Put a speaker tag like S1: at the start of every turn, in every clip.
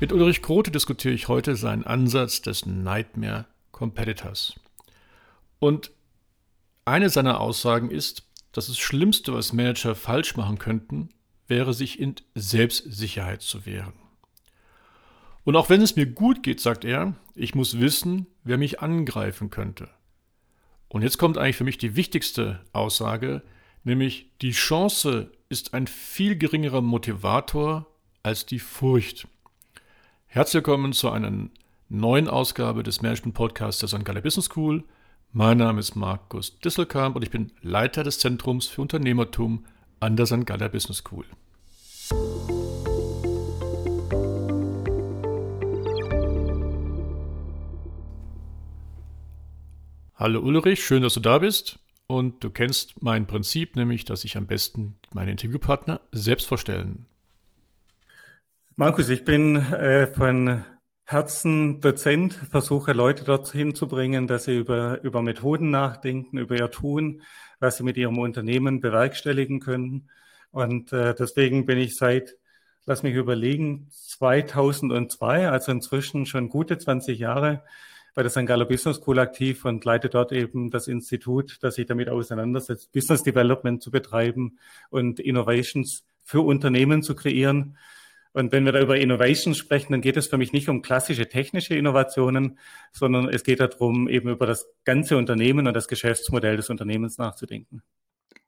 S1: Mit Ulrich Grote diskutiere ich heute seinen Ansatz des Nightmare Competitors. Und eine seiner Aussagen ist, dass das Schlimmste, was Manager falsch machen könnten, wäre, sich in Selbstsicherheit zu wehren. Und auch wenn es mir gut geht, sagt er, ich muss wissen, wer mich angreifen könnte. Und jetzt kommt eigentlich für mich die wichtigste Aussage, nämlich die Chance ist ein viel geringerer Motivator als die Furcht. Herzlich willkommen zu einer neuen Ausgabe des Management Podcasts der St. Galler Business School. Mein Name ist Markus Disselkamp und ich bin Leiter des Zentrums für Unternehmertum an der St. Galler Business School. Hallo Ulrich, schön, dass du da bist. Und du kennst mein Prinzip, nämlich, dass ich am besten meine Interviewpartner selbst vorstellen
S2: Markus, ich bin äh, von Herzen Dozent, versuche Leute dorthin zu bringen, dass sie über, über Methoden nachdenken, über ihr Tun, was sie mit ihrem Unternehmen bewerkstelligen können. Und äh, deswegen bin ich seit, lass mich überlegen, 2002, also inzwischen schon gute 20 Jahre, bei der St. Galler Business School aktiv und leite dort eben das Institut, das sich damit auseinandersetzt, Business Development zu betreiben und Innovations für Unternehmen zu kreieren. Und wenn wir da über Innovation sprechen, dann geht es für mich nicht um klassische technische Innovationen, sondern es geht darum, eben über das ganze Unternehmen und das Geschäftsmodell des Unternehmens nachzudenken.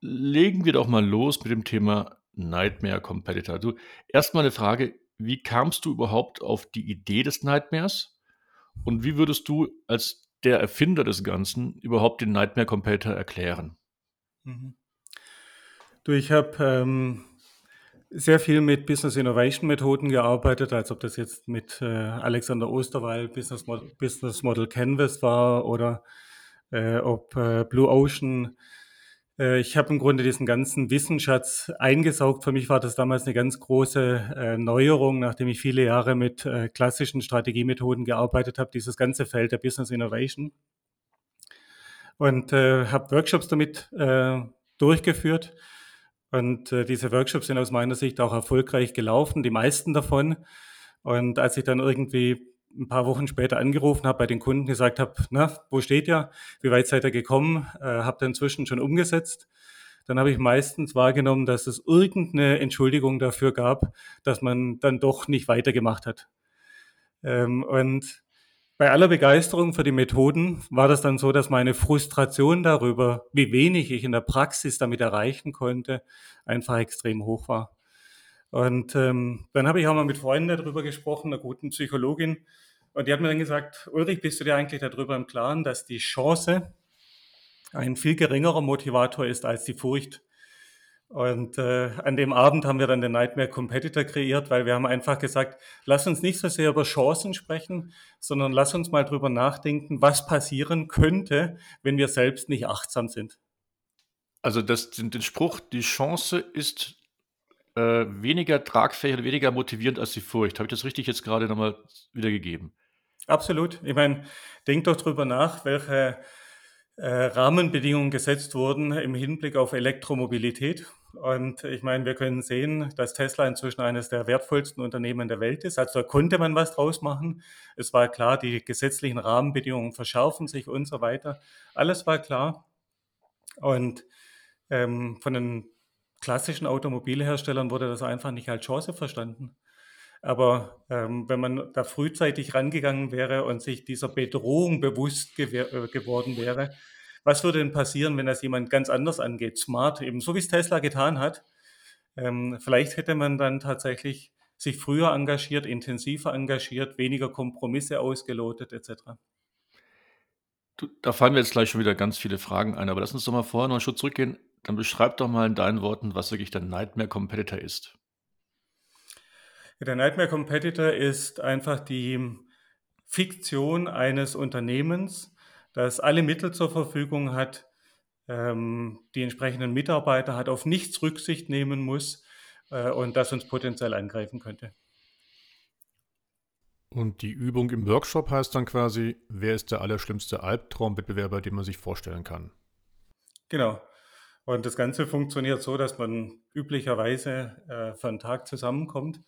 S1: Legen wir doch mal los mit dem Thema Nightmare Competitor. Du, erstmal eine Frage, wie kamst du überhaupt auf die Idee des Nightmares? Und wie würdest du als der Erfinder des Ganzen überhaupt den Nightmare Competitor erklären?
S2: Mhm. Du, ich habe ähm, sehr viel mit Business Innovation Methoden gearbeitet, als ob das jetzt mit äh, Alexander Osterwald Business Model, Business Model Canvas war oder äh, ob äh, Blue Ocean. Äh, ich habe im Grunde diesen ganzen Wissensschatz eingesaugt. Für mich war das damals eine ganz große äh, Neuerung, nachdem ich viele Jahre mit äh, klassischen Strategiemethoden gearbeitet habe, dieses ganze Feld der Business Innovation. Und habe Workshops damit durchgeführt und äh, diese Workshops sind aus meiner Sicht auch erfolgreich gelaufen, die meisten davon. Und als ich dann irgendwie ein paar Wochen später angerufen habe, bei den Kunden gesagt habe, na, wo steht ihr? Wie weit seid ihr gekommen? Äh, habt ihr inzwischen schon umgesetzt? Dann habe ich meistens wahrgenommen, dass es irgendeine Entschuldigung dafür gab, dass man dann doch nicht weitergemacht hat. Ähm, und bei aller Begeisterung für die Methoden war das dann so, dass meine Frustration darüber, wie wenig ich in der Praxis damit erreichen konnte, einfach extrem hoch war. Und ähm, dann habe ich auch mal mit Freunden darüber gesprochen, einer guten Psychologin, und die hat mir dann gesagt, Ulrich, bist du dir eigentlich darüber im Klaren, dass die Chance ein viel geringerer Motivator ist als die Furcht? Und äh, an dem Abend haben wir dann den Nightmare Competitor kreiert, weil wir haben einfach gesagt, lass uns nicht so sehr über Chancen sprechen, sondern lass uns mal drüber nachdenken, was passieren könnte, wenn wir selbst nicht achtsam sind.
S1: Also das, den, den Spruch, die Chance ist äh, weniger tragfähig oder weniger motivierend als die Furcht. Habe ich das richtig jetzt gerade nochmal wiedergegeben?
S2: Absolut. Ich meine, denk doch drüber nach, welche Rahmenbedingungen gesetzt wurden im Hinblick auf Elektromobilität und ich meine, wir können sehen, dass Tesla inzwischen eines der wertvollsten Unternehmen der Welt ist. Also da konnte man was draus machen. Es war klar, die gesetzlichen Rahmenbedingungen verschärfen sich und so weiter. Alles war klar. Und ähm, von den klassischen Automobilherstellern wurde das einfach nicht als Chance verstanden. Aber ähm, wenn man da frühzeitig rangegangen wäre und sich dieser Bedrohung bewusst äh, geworden wäre, was würde denn passieren, wenn das jemand ganz anders angeht? Smart, eben so wie es Tesla getan hat. Ähm, vielleicht hätte man dann tatsächlich sich früher engagiert, intensiver engagiert, weniger Kompromisse ausgelotet etc.
S1: Da fallen mir jetzt gleich schon wieder ganz viele Fragen ein, aber lass uns doch mal vorher noch einen Schritt zurückgehen. Dann beschreib doch mal in deinen Worten, was wirklich der Nightmare Competitor ist.
S2: Der Nightmare Competitor ist einfach die Fiktion eines Unternehmens, das alle Mittel zur Verfügung hat, ähm, die entsprechenden Mitarbeiter hat, auf nichts Rücksicht nehmen muss äh, und das uns potenziell angreifen könnte.
S1: Und die Übung im Workshop heißt dann quasi, wer ist der allerschlimmste Albtraumwettbewerber, den man sich vorstellen kann?
S2: Genau. Und das Ganze funktioniert so, dass man üblicherweise äh, für einen Tag zusammenkommt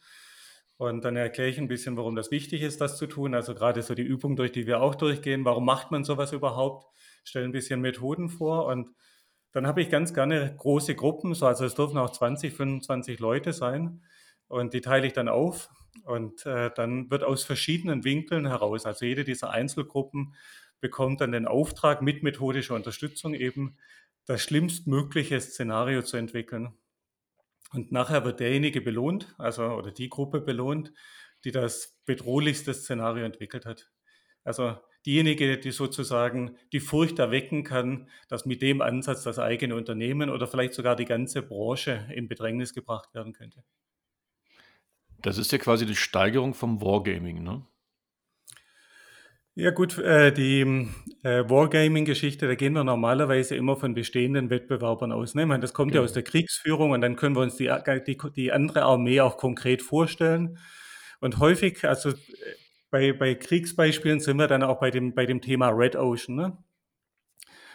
S2: Und dann erkläre ich ein bisschen, warum das wichtig ist, das zu tun. Also gerade so die Übung, durch die wir auch durchgehen. Warum macht man sowas überhaupt? Stelle ein bisschen Methoden vor und dann habe ich ganz gerne große Gruppen, so, also es dürfen auch 20, 25 Leute sein und die teile ich dann auf und äh, dann wird aus verschiedenen Winkeln heraus, also jede dieser Einzelgruppen bekommt dann den Auftrag mit methodischer Unterstützung eben das schlimmstmögliche Szenario zu entwickeln. Und nachher wird derjenige belohnt, also oder die Gruppe belohnt, die das bedrohlichste Szenario entwickelt hat. Also diejenige, die sozusagen die Furcht erwecken kann, dass mit dem Ansatz das eigene Unternehmen oder vielleicht sogar die ganze Branche in Bedrängnis gebracht werden könnte.
S1: Das ist ja quasi die Steigerung vom Wargaming, ne?
S2: Ja gut, äh, die äh, Wargaming-Geschichte, da gehen wir normalerweise immer von bestehenden Wettbewerbern aus. Ne? Ich meine, das kommt ja
S1: Genau.
S2: aus der Kriegsführung und dann können wir uns die, die, die andere Armee auch konkret vorstellen. Und häufig, also äh, bei, bei Kriegsbeispielen sind wir dann auch bei dem, bei dem Thema Red Ocean. Ne?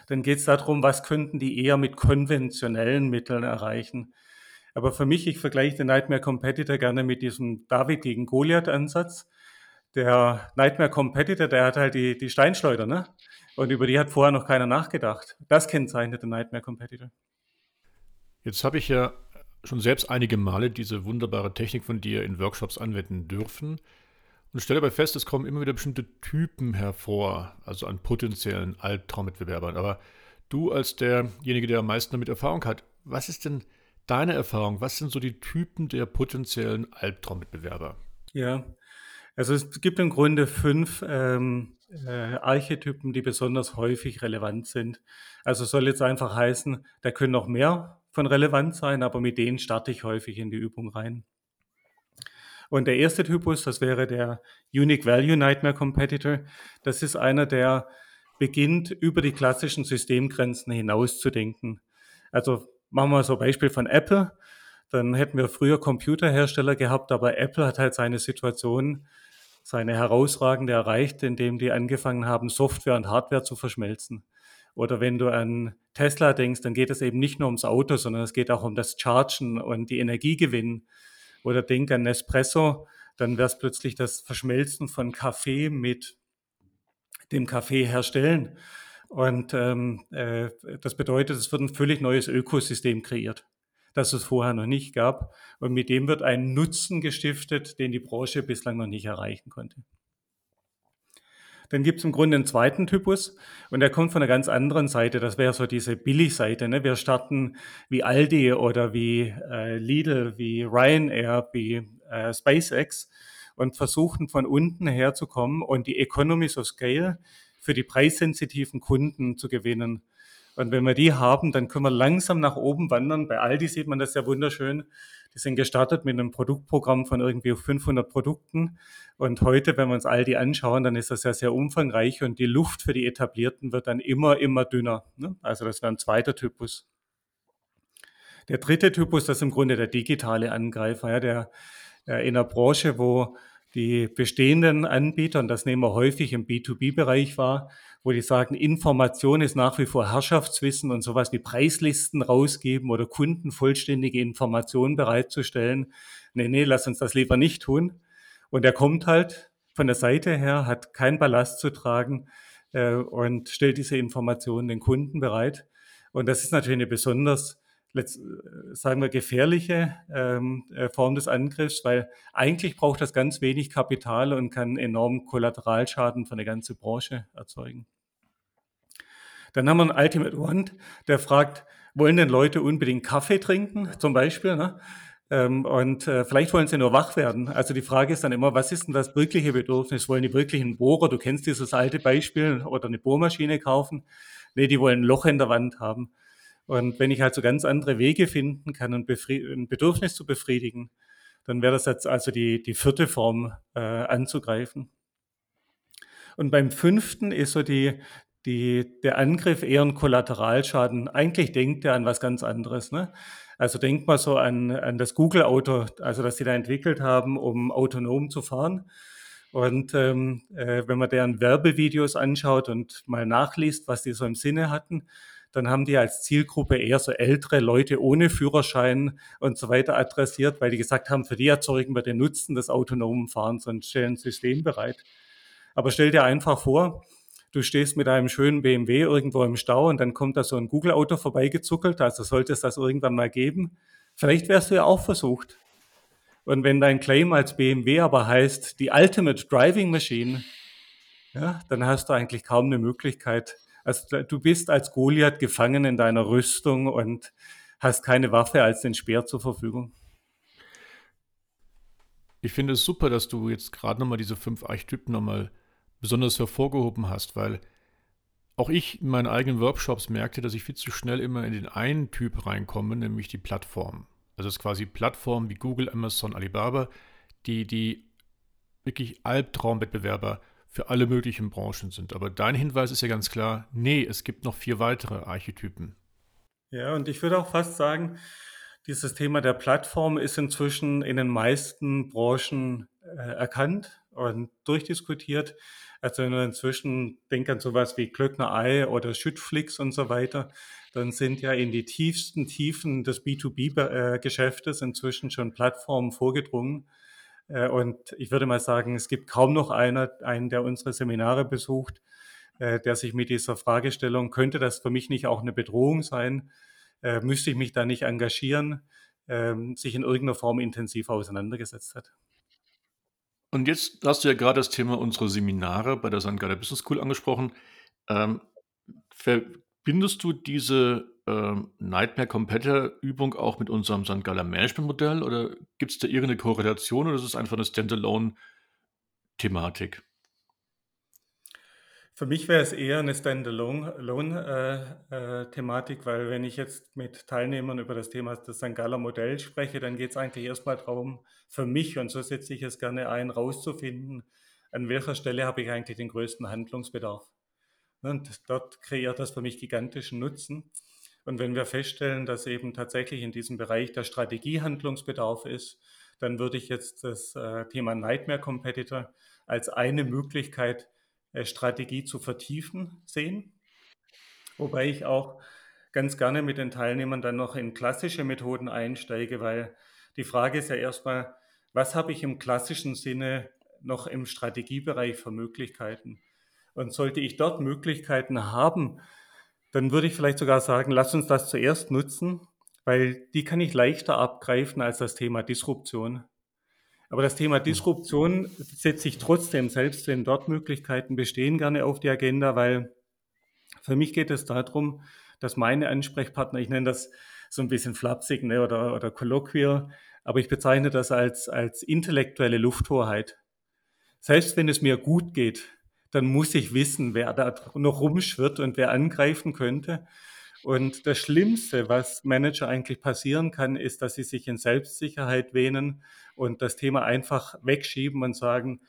S2: Dann geht es darum, was könnten die eher mit konventionellen Mitteln erreichen. Aber für mich, ich vergleiche den Nightmare Competitor gerne mit diesem David gegen Goliath-Ansatz. Der Nightmare Competitor, der hat halt die, die Steinschleuder, ne? Und über die hat vorher noch keiner nachgedacht. Das kennzeichnet den Nightmare Competitor.
S1: Jetzt habe ich ja schon selbst einige Male diese wunderbare Technik von dir in Workshops anwenden dürfen und stelle aber fest, es kommen immer wieder bestimmte Typen hervor, also an potenziellen Albtraummitbewerbern. Aber du als derjenige, der am meisten damit Erfahrung hat, was ist denn deine Erfahrung? Was sind so die Typen der potenziellen Albtraummitbewerber?
S2: Ja, also es gibt im Grunde fünf ähm, äh, Archetypen, die besonders häufig relevant sind. Also soll jetzt einfach heißen, da können noch mehr von relevant sein, aber mit denen starte ich häufig in die Übung rein. Und der erste Typus, das wäre der Unique Value Nightmare Competitor. Das ist einer, der beginnt, über die klassischen Systemgrenzen hinaus zu denken. Also machen wir so ein Beispiel von Apple. Dann hätten wir früher Computerhersteller gehabt, aber Apple hat halt seine Situation, seine herausragende erreicht, indem die angefangen haben, Software und Hardware zu verschmelzen. Oder wenn du an Tesla denkst, dann geht es eben nicht nur ums Auto, sondern es geht auch um das Chargen und die Energiegewinn oder denk an Nespresso, dann wäre es plötzlich das Verschmelzen von Kaffee mit dem Kaffee herstellen. Und ähm, äh, das bedeutet, es wird ein völlig neues Ökosystem kreiert, das es vorher noch nicht gab. Und mit dem wird ein Nutzen gestiftet, den die Branche bislang noch nicht erreichen konnte. Dann gibt es im Grunde einen zweiten Typus und der kommt von einer ganz anderen Seite. Das wäre so diese Billigseite. Ne? Wir starten wie Aldi oder wie äh, Lidl, wie Ryanair, wie äh, SpaceX und versuchen von unten herzukommen und die Economies of Scale für die preissensitiven Kunden zu gewinnen. Und wenn wir die haben, dann können wir langsam nach oben wandern. Bei Aldi sieht man das ja wunderschön. Die sind gestartet mit einem Produktprogramm von irgendwie 500 Produkten. Und heute, wenn wir uns Aldi anschauen, dann ist das ja sehr umfangreich und die Luft für die Etablierten wird dann immer, immer dünner. Ne? Also das wäre ein zweiter Typus. Der dritte Typus, das ist im Grunde der digitale Angreifer, ja, der, der in einer Branche, wo die bestehenden Anbieter, und das nehmen wir häufig im B2B-Bereich wahr, wo die sagen, Information ist nach wie vor Herrschaftswissen und sowas wie Preislisten rausgeben oder Kunden vollständige Informationen bereitzustellen. Nee, nee, lass uns das lieber nicht tun. Und er kommt halt von der Seite her, hat keinen Ballast zu tragen äh, und stellt diese Informationen den Kunden bereit. Und das ist natürlich eine besonders sagen wir, gefährliche ähm, äh, Form des Angriffs, weil eigentlich braucht das ganz wenig Kapital und kann enormen Kollateralschaden für eine ganze Branche erzeugen. Dann haben wir einen Ultimate One, der fragt, wollen denn Leute unbedingt Kaffee trinken, zum Beispiel? Ne? Ähm, und äh, vielleicht wollen sie nur wach werden. Also die Frage ist dann immer, was ist denn das wirkliche Bedürfnis? Wollen die wirklich einen Bohrer, du kennst dieses alte Beispiel, oder eine Bohrmaschine kaufen? Nee, die wollen ein Loch in der Wand haben. Und wenn ich halt so ganz andere Wege finden kann, ein, ein Bedürfnis zu befriedigen, dann wäre das jetzt also die, die vierte Form äh, anzugreifen. Und beim fünften ist so die, die, der Angriff eher ein Kollateralschaden. Eigentlich denkt er an was ganz anderes. Ne? Also denkt mal so an, an das Google-Auto, also das sie da entwickelt haben, um autonom zu fahren. Und ähm, äh, wenn man deren Werbevideos anschaut und mal nachliest, was die so im Sinne hatten, dann haben die als Zielgruppe eher so ältere Leute ohne Führerschein und so weiter adressiert, weil die gesagt haben, für die erzeugen wir den Nutzen des autonomen Fahrens und stellen ein System bereit. Aber stell dir einfach vor, du stehst mit einem schönen BMW irgendwo im Stau und dann kommt da so ein Google-Auto vorbeigezuckelt, also sollte es das irgendwann mal geben. Vielleicht wärst du ja auch versucht. Und wenn dein Claim als BMW aber heißt, die Ultimate Driving Machine, ja, dann hast du eigentlich kaum eine Möglichkeit. Also du bist als Goliath gefangen in deiner Rüstung und hast keine Waffe als den Speer zur Verfügung.
S1: Ich finde es super, dass du jetzt gerade nochmal diese fünf Archetypen nochmal besonders hervorgehoben hast, weil auch ich in meinen eigenen Workshops merkte, dass ich viel zu schnell immer in den einen Typ reinkomme, nämlich die Plattform. Also es ist quasi Plattformen wie Google, Amazon, Alibaba, die die wirklich Albtraumwettbewerber für alle möglichen Branchen sind. Aber dein Hinweis ist ja ganz klar, nee, es gibt noch vier weitere Archetypen.
S2: Ja, und ich würde auch fast sagen, dieses Thema der Plattform ist inzwischen in den meisten Branchen äh, erkannt und durchdiskutiert. Also inzwischen denkt an sowas wie Glöckner Ei oder Schüttflix und so weiter, dann sind ja in die tiefsten Tiefen des B2B-Geschäftes inzwischen schon Plattformen vorgedrungen. Äh, und ich würde mal sagen, es gibt kaum noch einer, einen, der unsere Seminare besucht, äh, der sich mit dieser Fragestellung, könnte das für mich nicht auch eine Bedrohung sein? Äh, müsste ich mich da nicht engagieren, ähm, sich in irgendeiner Form intensiv auseinandergesetzt hat.
S1: Und jetzt hast du ja gerade das Thema unserer Seminare bei der St. Business School angesprochen. Ähm, verbindest du diese ähm, Nightmare Competitor Übung auch mit unserem St. Gallen Management Modell oder gibt es da irgendeine Korrelation oder ist es einfach eine Standalone-Thematik?
S2: Für mich wäre es eher eine Standalone-Thematik, äh, äh, weil wenn ich jetzt mit Teilnehmern über das Thema des St. Galler Modell spreche, dann geht es eigentlich erstmal darum, für mich, und so setze ich es gerne ein, rauszufinden, an welcher Stelle habe ich eigentlich den größten Handlungsbedarf. Und dort kreiert das für mich gigantischen Nutzen. Und wenn wir feststellen, dass eben tatsächlich in diesem Bereich der Strategie Handlungsbedarf ist, dann würde ich jetzt das äh, Thema Nightmare Competitor als eine Möglichkeit äh, Strategie zu vertiefen sehen. Wobei ich auch ganz gerne mit den Teilnehmern dann noch in klassische Methoden einsteige, weil die Frage ist ja erstmal, was habe ich im klassischen Sinne noch im Strategiebereich für Möglichkeiten? Und sollte ich dort Möglichkeiten haben, dann würde ich vielleicht sogar sagen, lass uns das zuerst nutzen, weil die kann ich leichter abgreifen als das Thema Disruption. Aber das Thema Disruption setze ich trotzdem, selbst wenn dort Möglichkeiten bestehen, gerne auf die Agenda, weil für mich geht es darum, dass meine Ansprechpartner, ich nenne das so ein bisschen flapsig ne, oder, oder kolloquial, aber ich bezeichne das als, als intellektuelle Lufthoheit. Selbst wenn es mir gut geht, dann muss ich wissen, wer da noch rumschwirrt und wer angreifen könnte. Und das Schlimmste, was Manager eigentlich passieren kann, ist, dass sie sich in Selbstsicherheit wähnen und das Thema einfach wegschieben und sagen,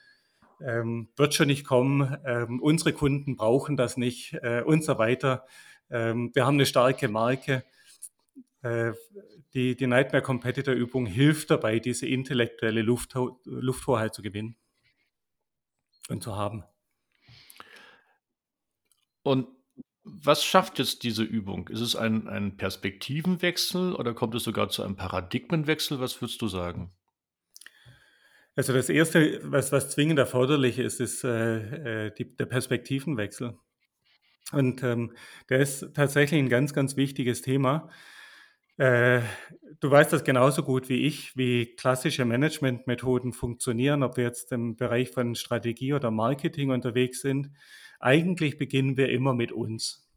S2: ähm, wird schon nicht kommen, ähm, unsere Kunden brauchen das nicht äh, und so weiter. Ähm, wir haben eine starke Marke. Äh, die, die Nightmare Competitor Übung hilft dabei, diese intellektuelle Luft, Lufthoheit zu gewinnen und zu haben.
S1: Und was schafft jetzt diese Übung? Ist es ein, ein Perspektivenwechsel oder kommt es sogar zu einem Paradigmenwechsel? Was würdest du sagen?
S2: Also das Erste, was, was zwingend erforderlich ist, ist äh, äh, die, der Perspektivenwechsel. Und ähm, der ist tatsächlich ein ganz, ganz wichtiges Thema. Äh, du weißt das genauso gut wie ich, wie klassische Managementmethoden funktionieren, ob wir jetzt im Bereich von Strategie oder Marketing unterwegs sind. Eigentlich beginnen wir immer mit uns.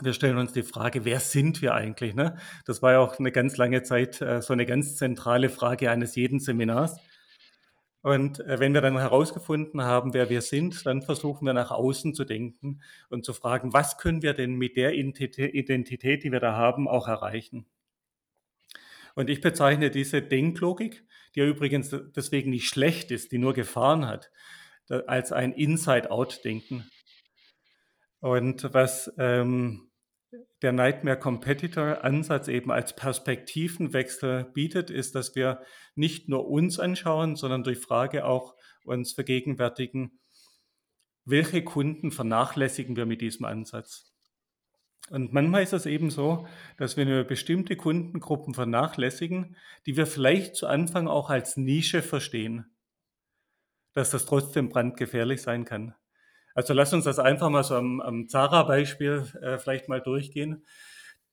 S2: Wir stellen uns die Frage, wer sind wir eigentlich? Ne? Das war ja auch eine ganz lange Zeit äh, so eine ganz zentrale Frage eines jeden Seminars. Und äh, wenn wir dann herausgefunden haben, wer wir sind, dann versuchen wir nach außen zu denken und zu fragen, was können wir denn mit der Identität, die wir da haben, auch erreichen? Und ich bezeichne diese Denklogik, die ja übrigens deswegen nicht schlecht ist, die nur Gefahren hat, als ein Inside-Out-Denken. Und was ähm, der Nightmare Competitor Ansatz eben als Perspektivenwechsel bietet, ist, dass wir nicht nur uns anschauen, sondern durch Frage auch uns vergegenwärtigen, welche Kunden vernachlässigen wir mit diesem Ansatz. Und manchmal ist es eben so, dass wenn wir bestimmte Kundengruppen vernachlässigen, die wir vielleicht zu Anfang auch als Nische verstehen, dass das trotzdem brandgefährlich sein kann. Also lass uns das einfach mal so am, am Zara-Beispiel äh, vielleicht mal durchgehen.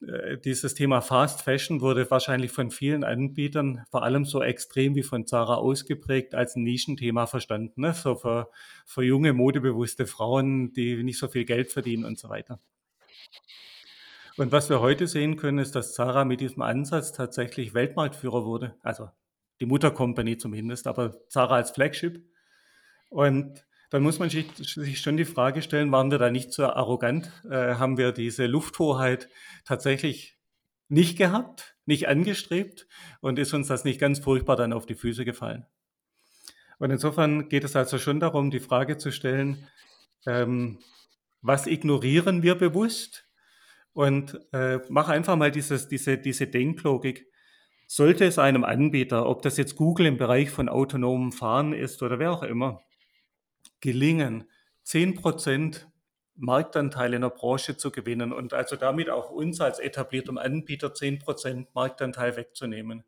S2: Äh, dieses Thema Fast Fashion wurde wahrscheinlich von vielen Anbietern, vor allem so extrem wie von Zara ausgeprägt, als ein Nischenthema verstanden. Ne? So für, für junge, modebewusste Frauen, die nicht so viel Geld verdienen und so weiter. Und was wir heute sehen können, ist, dass Zara mit diesem Ansatz tatsächlich Weltmarktführer wurde. Also die Muttercompany zumindest, aber Zara als Flagship. Und dann muss man sich, schon die Frage stellen, waren wir da nicht so arrogant? Äh, haben wir diese Lufthoheit tatsächlich nicht gehabt, nicht angestrebt und ist uns das nicht ganz furchtbar dann auf die Füße gefallen? Und insofern geht es also schon darum, die Frage zu stellen, ähm, was ignorieren wir bewusst? Und äh, mach einfach mal dieses, diese, diese Denklogik. Sollte es einem Anbieter, ob das jetzt Google im Bereich von autonomem Fahren ist oder wer auch immer, gelingen, 10% Marktanteil in der Branche zu gewinnen und also damit auch uns als etabliertem Anbieter 10% Marktanteil wegzunehmen.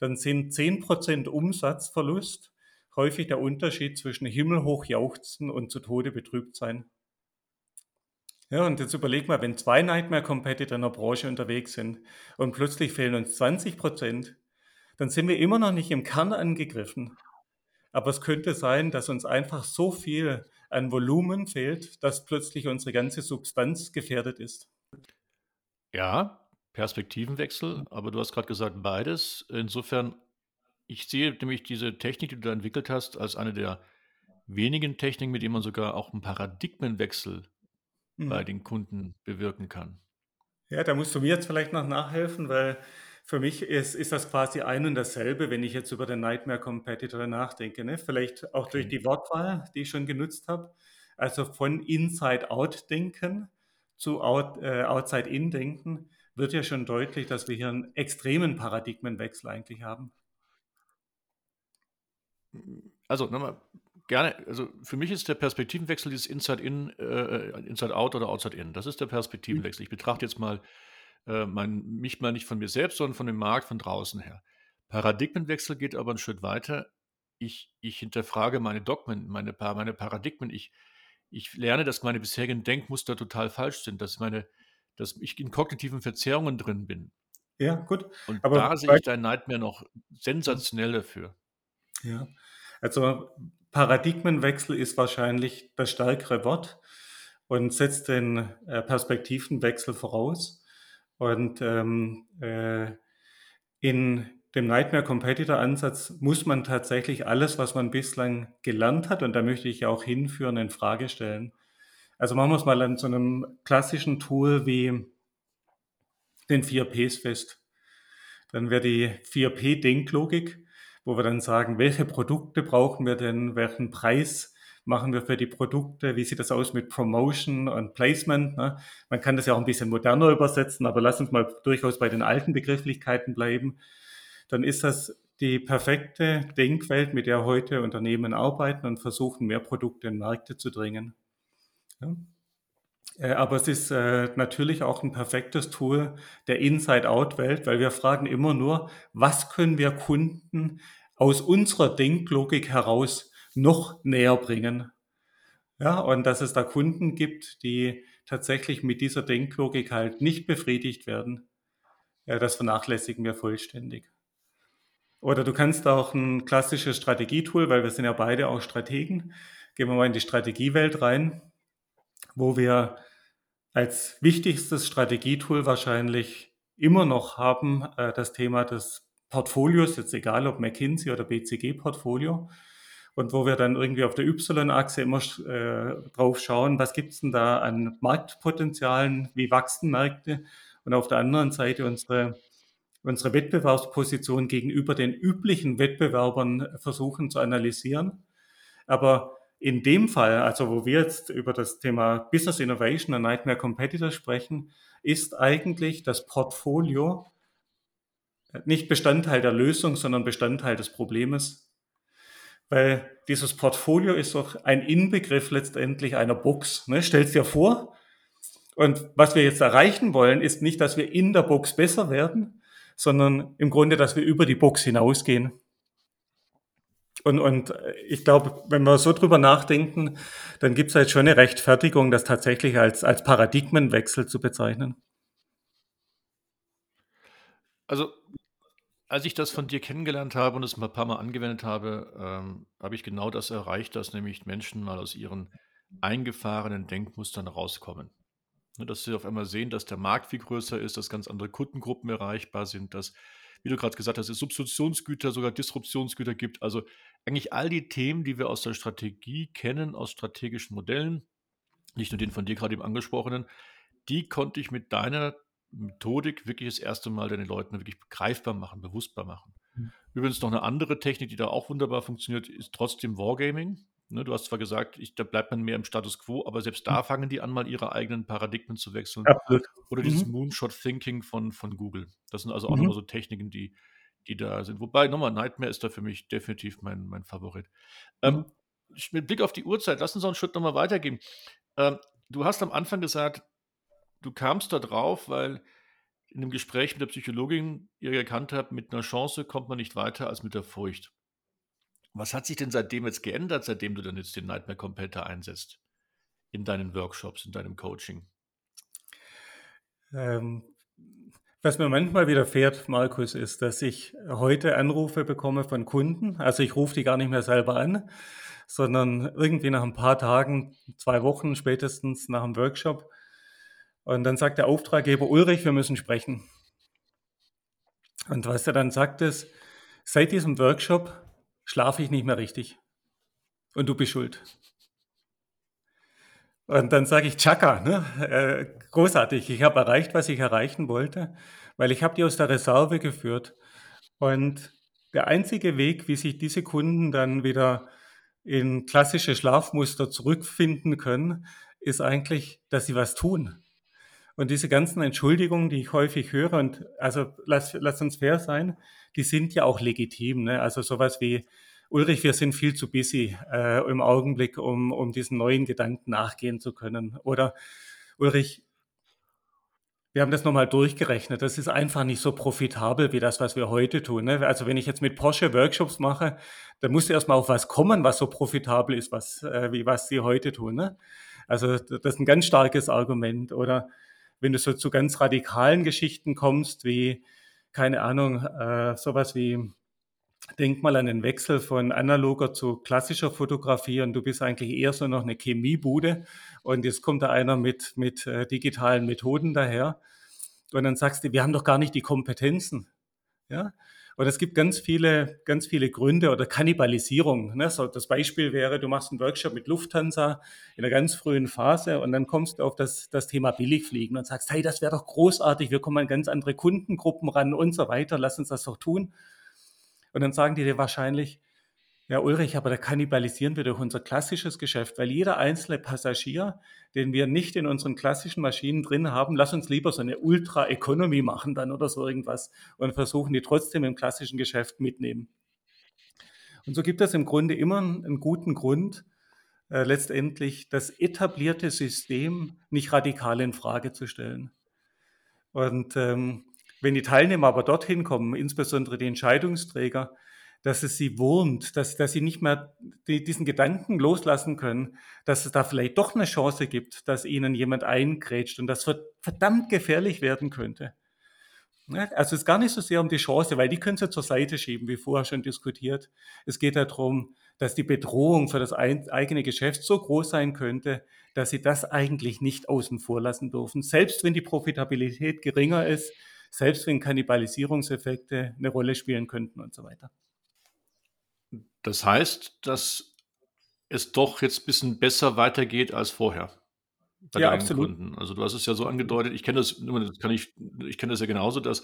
S2: Dann sind 10% Umsatzverlust häufig der Unterschied zwischen himmelhoch jauchzen und zu Tode betrübt sein. Ja, und jetzt überleg mal, wenn zwei Nightmare-Competitor in der Branche unterwegs sind und plötzlich fehlen uns 20% dann sind wir immer noch nicht im Kern angegriffen. Aber es könnte sein, dass uns einfach so viel an Volumen fehlt, dass plötzlich unsere ganze Substanz gefährdet ist.
S1: Ja, Perspektivenwechsel, aber du hast gerade gesagt beides. Insofern, ich sehe nämlich diese Technik, die du da entwickelt hast, als eine der wenigen Techniken, mit denen man sogar auch einen Paradigmenwechsel mhm. bei den Kunden bewirken kann.
S2: Ja, da musst du mir jetzt vielleicht noch nachhelfen, weil für mich ist, ist das quasi ein und dasselbe, wenn ich jetzt über den Nightmare Competitor nachdenke. Ne? Vielleicht auch durch die Wortwahl, die ich schon genutzt habe. Also von Inside-Out-Denken zu Out, äh, Outside-In-Denken wird ja schon deutlich, dass wir hier einen extremen Paradigmenwechsel eigentlich haben.
S1: Also nochmal gerne, also für mich ist der Perspektivenwechsel dieses Inside-In, äh, Inside-Out oder Outside-In. Das ist der Perspektivenwechsel. Ich betrachte jetzt mal äh, mein, mich mal nicht von mir selbst, sondern von dem Markt von draußen her. Paradigmenwechsel geht aber einen Schritt weiter. Ich, ich hinterfrage meine Dogmen, meine, meine Paradigmen. Ich, ich lerne, dass meine bisherigen Denkmuster total falsch sind, dass, meine, dass ich in kognitiven Verzerrungen drin bin.
S2: Ja, gut.
S1: Und aber da sehe ich dein Nightmare noch sensationell dafür.
S2: Ja, also Paradigmenwechsel ist wahrscheinlich das stärkere Wort und setzt den äh, Perspektivenwechsel voraus. Und ähm, äh, in dem Nightmare Competitor Ansatz muss man tatsächlich alles, was man bislang gelernt hat, und da möchte ich auch hinführen, in Frage stellen. Also machen wir es mal an so einem klassischen Tool wie den 4Ps fest. Dann wäre die 4P-Denklogik, wo wir dann sagen, welche Produkte brauchen wir denn, welchen Preis machen wir für die Produkte, wie sieht das aus mit Promotion und Placement. Ne? Man kann das ja auch ein bisschen moderner übersetzen, aber lass uns mal durchaus bei den alten Begrifflichkeiten bleiben. Dann ist das die perfekte Denkwelt, mit der heute Unternehmen arbeiten und versuchen, mehr Produkte in Märkte zu dringen. Ja? Äh, aber es ist äh, natürlich auch ein perfektes Tool der Inside-Out-Welt, weil wir fragen immer nur, was können wir Kunden aus unserer Denklogik heraus noch näher bringen. Ja, und dass es da Kunden gibt, die tatsächlich mit dieser Denklogik halt nicht befriedigt werden, ja, das vernachlässigen wir vollständig. Oder du kannst auch ein klassisches Strategietool, weil wir sind ja beide auch Strategen, gehen wir mal in die Strategiewelt rein, wo wir als wichtigstes Strategietool wahrscheinlich immer noch haben äh, das Thema des Portfolios, jetzt egal ob McKinsey oder BCG-Portfolio und wo wir dann irgendwie auf der Y-Achse immer äh, drauf schauen, was gibt es denn da an Marktpotenzialen, wie wachsen Märkte und auf der anderen Seite unsere, unsere Wettbewerbsposition gegenüber den üblichen Wettbewerbern versuchen zu analysieren. Aber in dem Fall, also wo wir jetzt über das Thema Business Innovation und Nightmare Competitor sprechen, ist eigentlich das Portfolio nicht Bestandteil der Lösung, sondern Bestandteil des Problems weil dieses Portfolio ist doch ein Inbegriff letztendlich einer Box. Ne? Stellst dir vor, Und was wir jetzt erreichen wollen, ist nicht, dass wir in der Box besser werden, sondern im Grunde, dass wir über die Box hinausgehen. Und, und ich glaube, wenn wir so drüber nachdenken, dann gibt es halt schon eine Rechtfertigung, das tatsächlich als, als Paradigmenwechsel zu bezeichnen.
S1: Also, als ich das von dir kennengelernt habe und es ein paar Mal angewendet habe, ähm, habe ich genau das erreicht, dass nämlich Menschen mal aus ihren eingefahrenen Denkmustern rauskommen. Ne, dass sie auf einmal sehen, dass der Markt viel größer ist, dass ganz andere Kundengruppen erreichbar sind, dass, wie du gerade gesagt hast, es Substitutionsgüter, sogar Disruptionsgüter gibt. Also eigentlich all die Themen, die wir aus der Strategie kennen, aus strategischen Modellen, nicht nur den von dir gerade eben angesprochenen, die konnte ich mit deiner Methodik wirklich das erste Mal den Leuten wirklich greifbar machen, bewusstbar machen. Mhm. Übrigens noch eine andere Technik, die da auch wunderbar funktioniert, ist trotzdem Wargaming. Ne, du hast zwar gesagt, ich, da bleibt man mehr im Status quo, aber selbst da mhm. fangen die an, mal ihre eigenen Paradigmen zu wechseln. Absolut. Oder dieses mhm. Moonshot-Thinking von, von Google. Das sind also auch mhm. nochmal so Techniken, die, die da sind. Wobei, nochmal, Nightmare ist da für mich definitiv mein, mein Favorit. Ähm, mhm. mit Blick auf die Uhrzeit, lass uns auch einen Schritt nochmal weitergehen. Ähm, du hast am Anfang gesagt, du kamst da drauf, weil in dem Gespräch mit der Psychologin ihr erkannt habt, mit einer Chance kommt man nicht weiter als mit der Furcht. Was hat sich denn seitdem jetzt geändert, seitdem du dann jetzt den Nightmare Competitor einsetzt? In deinen Workshops, in deinem Coaching?
S2: Ähm, was mir manchmal widerfährt, Markus, ist, dass ich heute Anrufe bekomme von Kunden. Also ich rufe die gar nicht mehr selber an, sondern irgendwie nach ein paar Tagen, zwei Wochen spätestens nach dem Workshop. Und dann sagt der Auftraggeber Ulrich, wir müssen sprechen. Und was er dann sagt ist, seit diesem Workshop schlafe ich nicht mehr richtig. Und du bist schuld. Und dann sage ich, Chaka, ne? äh, großartig, ich habe erreicht, was ich erreichen wollte, weil ich habe die aus der Reserve geführt. Und der einzige Weg, wie sich diese Kunden dann wieder in klassische Schlafmuster zurückfinden können, ist eigentlich, dass sie was tun. Und diese ganzen Entschuldigungen, die ich häufig höre, und also lass, lass uns fair sein, die sind ja auch legitim. Ne? Also sowas wie, Ulrich, wir sind viel zu busy äh, im Augenblick, um, um diesen neuen Gedanken nachgehen zu können. Oder Ulrich, wir haben das nochmal durchgerechnet. Das ist einfach nicht so profitabel wie das, was wir heute tun. Ne? Also wenn ich jetzt mit Porsche Workshops mache, dann muss erstmal auf was kommen, was so profitabel ist, was, äh, wie was sie heute tun. Ne? Also das ist ein ganz starkes Argument. Oder wenn du so zu ganz radikalen Geschichten kommst, wie, keine Ahnung, äh, sowas wie, denk mal an den Wechsel von analoger zu klassischer Fotografie und du bist eigentlich eher so noch eine Chemiebude und jetzt kommt da einer mit, mit äh, digitalen Methoden daher und dann sagst du, wir haben doch gar nicht die Kompetenzen. Ja? Und es gibt ganz viele, ganz viele Gründe oder Kannibalisierung. Ne? So, das Beispiel wäre, du machst einen Workshop mit Lufthansa in einer ganz frühen Phase und dann kommst du auf das, das Thema Billigfliegen und sagst, hey, das wäre doch großartig, wir kommen an ganz andere Kundengruppen ran und so weiter, lass uns das doch tun. Und dann sagen die dir wahrscheinlich, ja, Ulrich, aber da kannibalisieren wir doch unser klassisches Geschäft, weil jeder einzelne Passagier, den wir nicht in unseren klassischen Maschinen drin haben, lass uns lieber so eine Ultra-Economy machen dann oder so irgendwas und versuchen die trotzdem im klassischen Geschäft mitnehmen. Und so gibt es im Grunde immer einen guten Grund, äh, letztendlich das etablierte System nicht radikal in Frage zu stellen. Und ähm, wenn die Teilnehmer aber dorthin kommen, insbesondere die Entscheidungsträger, dass es sie wurmt, dass, dass sie nicht mehr die, diesen Gedanken loslassen können, dass es da vielleicht doch eine Chance gibt, dass ihnen jemand eingrätscht und das verdammt gefährlich werden könnte. Also es ist gar nicht so sehr um die Chance, weil die können sie zur Seite schieben, wie vorher schon diskutiert. Es geht darum, dass die Bedrohung für das eigene Geschäft so groß sein könnte, dass sie das eigentlich nicht außen vor lassen dürfen. Selbst wenn die Profitabilität geringer ist, selbst wenn Kannibalisierungseffekte eine Rolle spielen könnten und so weiter.
S1: Das heißt, dass es doch jetzt ein bisschen besser weitergeht als vorher
S2: bei ja, absolut.
S1: Kunden. Also du hast es ja so angedeutet, ich kenne das, das kann ich, ich kenne das ja genauso, dass,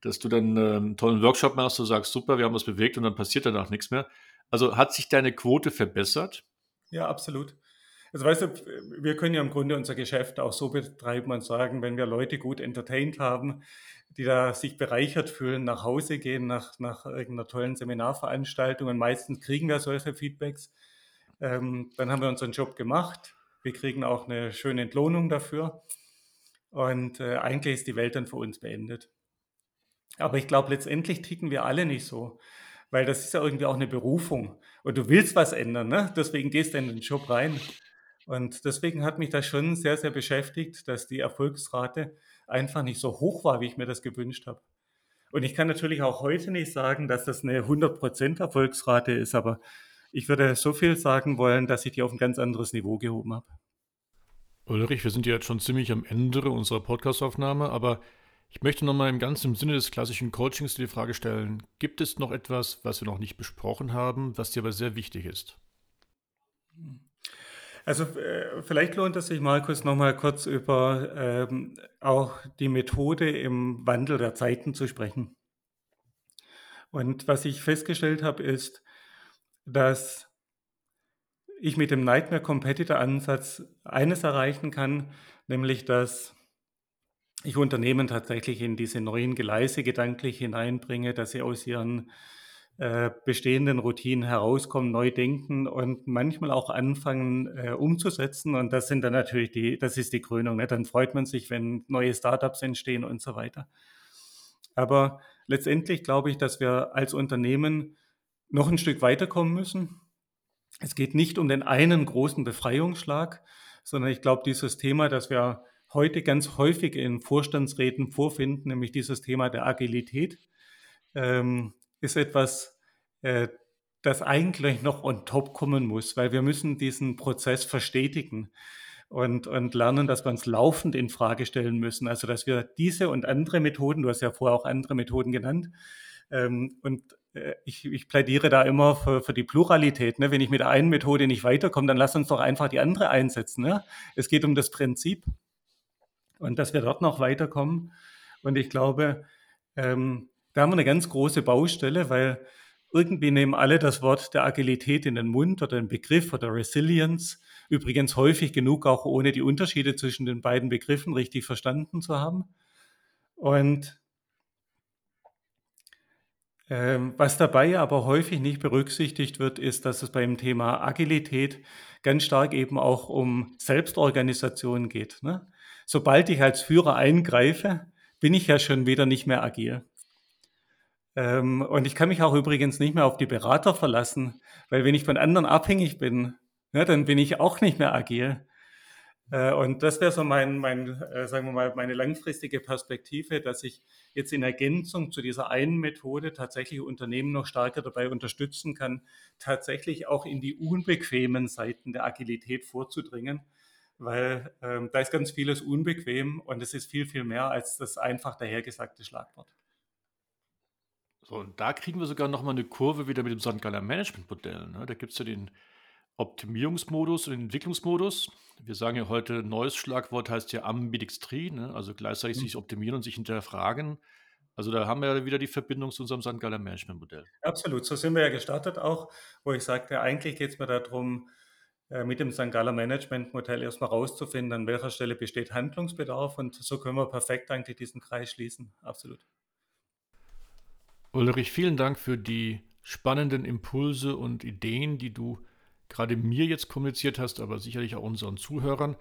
S1: dass du dann ähm, einen tollen Workshop machst, du sagst, super, wir haben was bewegt und dann passiert danach nichts mehr. Also hat sich deine Quote verbessert?
S2: Ja, absolut. Also weißt du, wir können ja im Grunde unser Geschäft auch so betreiben und sagen, wenn wir Leute gut entertained haben, die da sich bereichert fühlen, nach Hause gehen, nach, nach irgendeiner tollen Seminarveranstaltung. Und meistens kriegen wir solche Feedbacks. Ähm, dann haben wir unseren Job gemacht. Wir kriegen auch eine schöne Entlohnung dafür. Und äh, eigentlich ist die Welt dann für uns beendet. Aber ich glaube, letztendlich ticken wir alle nicht so, weil das ist ja irgendwie auch eine Berufung. Und du willst was ändern, ne? deswegen gehst du in den Job rein. Und deswegen hat mich das schon sehr, sehr beschäftigt, dass die Erfolgsrate einfach nicht so hoch war, wie ich mir das gewünscht habe. Und ich kann natürlich auch heute nicht sagen, dass das eine 100% Erfolgsrate ist, aber ich würde so viel sagen wollen, dass ich die auf ein ganz anderes Niveau gehoben habe.
S1: Ulrich, wir sind ja jetzt schon ziemlich am Ende unserer Podcastaufnahme, aber ich möchte nochmal im ganzen Sinne des klassischen Coachings die Frage stellen, gibt es noch etwas, was wir noch nicht besprochen haben, was dir aber sehr wichtig ist?
S2: Also äh, vielleicht lohnt es sich, Markus, nochmal kurz über ähm, auch die Methode im Wandel der Zeiten zu sprechen. Und was ich festgestellt habe, ist, dass ich mit dem Nightmare Competitor Ansatz eines erreichen kann, nämlich dass ich Unternehmen tatsächlich in diese neuen Gleise gedanklich hineinbringe, dass sie aus ihren äh, bestehenden Routinen herauskommen, neu denken und manchmal auch anfangen äh, umzusetzen. Und das sind dann natürlich die, das ist die Krönung. Ne? Dann freut man sich, wenn neue Startups entstehen und so weiter. Aber letztendlich glaube ich, dass wir als Unternehmen noch ein Stück weiterkommen müssen. Es geht nicht um den einen großen Befreiungsschlag, sondern ich glaube, dieses Thema, das wir heute ganz häufig in Vorstandsräten vorfinden, nämlich dieses Thema der Agilität, ähm, ist etwas, äh, das eigentlich noch on top kommen muss, weil wir müssen diesen Prozess verstetigen und, und lernen, dass wir uns laufend in Frage stellen müssen. Also dass wir diese und andere Methoden, du hast ja vorher auch andere Methoden genannt, ähm, und äh, ich, ich, plädiere da immer für, für die Pluralität. Ne? Wenn ich mit der einen Methode nicht weiterkomme, dann lass uns doch einfach die andere einsetzen. Ne? Es geht um das Prinzip und dass wir dort noch weiterkommen. Und ich glaube, ähm, da haben wir eine ganz große Baustelle, weil irgendwie nehmen alle das Wort der Agilität in den Mund oder den Begriff oder Resilience. Übrigens häufig genug auch ohne die Unterschiede zwischen den beiden Begriffen richtig verstanden zu haben. Und ähm, was dabei aber häufig nicht berücksichtigt wird, ist, dass es beim Thema Agilität ganz stark eben auch um Selbstorganisation geht. Ne? Sobald ich als Führer eingreife, bin ich ja schon wieder nicht mehr agil. Ähm, und ich kann mich auch übrigens nicht mehr auf die Berater verlassen, weil wenn ich von anderen abhängig bin, ne, dann bin ich auch nicht mehr agil. Äh, und das wäre so mein, mein äh, sagen wir mal, meine langfristige Perspektive, dass ich jetzt in Ergänzung zu dieser einen Methode tatsächlich Unternehmen noch stärker dabei unterstützen kann, tatsächlich auch in die unbequemen Seiten der Agilität vorzudringen, weil ähm, da ist ganz vieles unbequem und es ist viel, viel mehr als das einfach dahergesagte Schlagwort.
S1: So, und da kriegen wir sogar nochmal eine Kurve wieder mit dem St. Galler Management Modell. Ne? Da gibt es ja den Optimierungsmodus und den Entwicklungsmodus. Wir sagen ja heute, neues Schlagwort heißt ja Ambidextrie, ne? also gleichzeitig mhm. sich optimieren und sich hinterfragen. Also da haben wir ja wieder die Verbindung zu unserem St. Galler Management-Modell.
S2: Absolut, so sind wir ja gestartet auch, wo ich sagte, eigentlich geht es mir darum, äh, mit dem St. Galler Management-Modell erstmal rauszufinden, an welcher Stelle besteht Handlungsbedarf und so können wir perfekt eigentlich diesen Kreis schließen. Absolut.
S1: Ulrich, vielen Dank für die spannenden Impulse und Ideen, die du gerade mir jetzt kommuniziert hast, aber sicherlich auch unseren Zuhörern.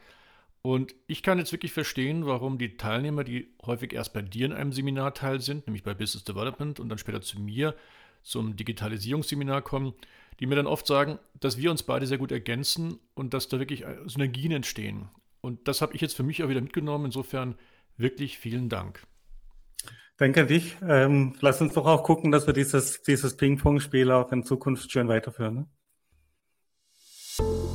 S1: Und ich kann jetzt wirklich verstehen, warum die Teilnehmer, die häufig erst bei dir in einem Seminar teil sind, nämlich bei Business Development und dann später zu mir zum Digitalisierungsseminar kommen, die mir dann oft sagen, dass wir uns beide sehr gut ergänzen und dass da wirklich Synergien entstehen. Und das habe ich jetzt für mich auch wieder mitgenommen. Insofern wirklich vielen Dank.
S2: Danke an dich. Ähm, lass uns doch auch gucken, dass wir dieses, dieses Ping-Pong-Spiel auch in Zukunft schön weiterführen. Ne?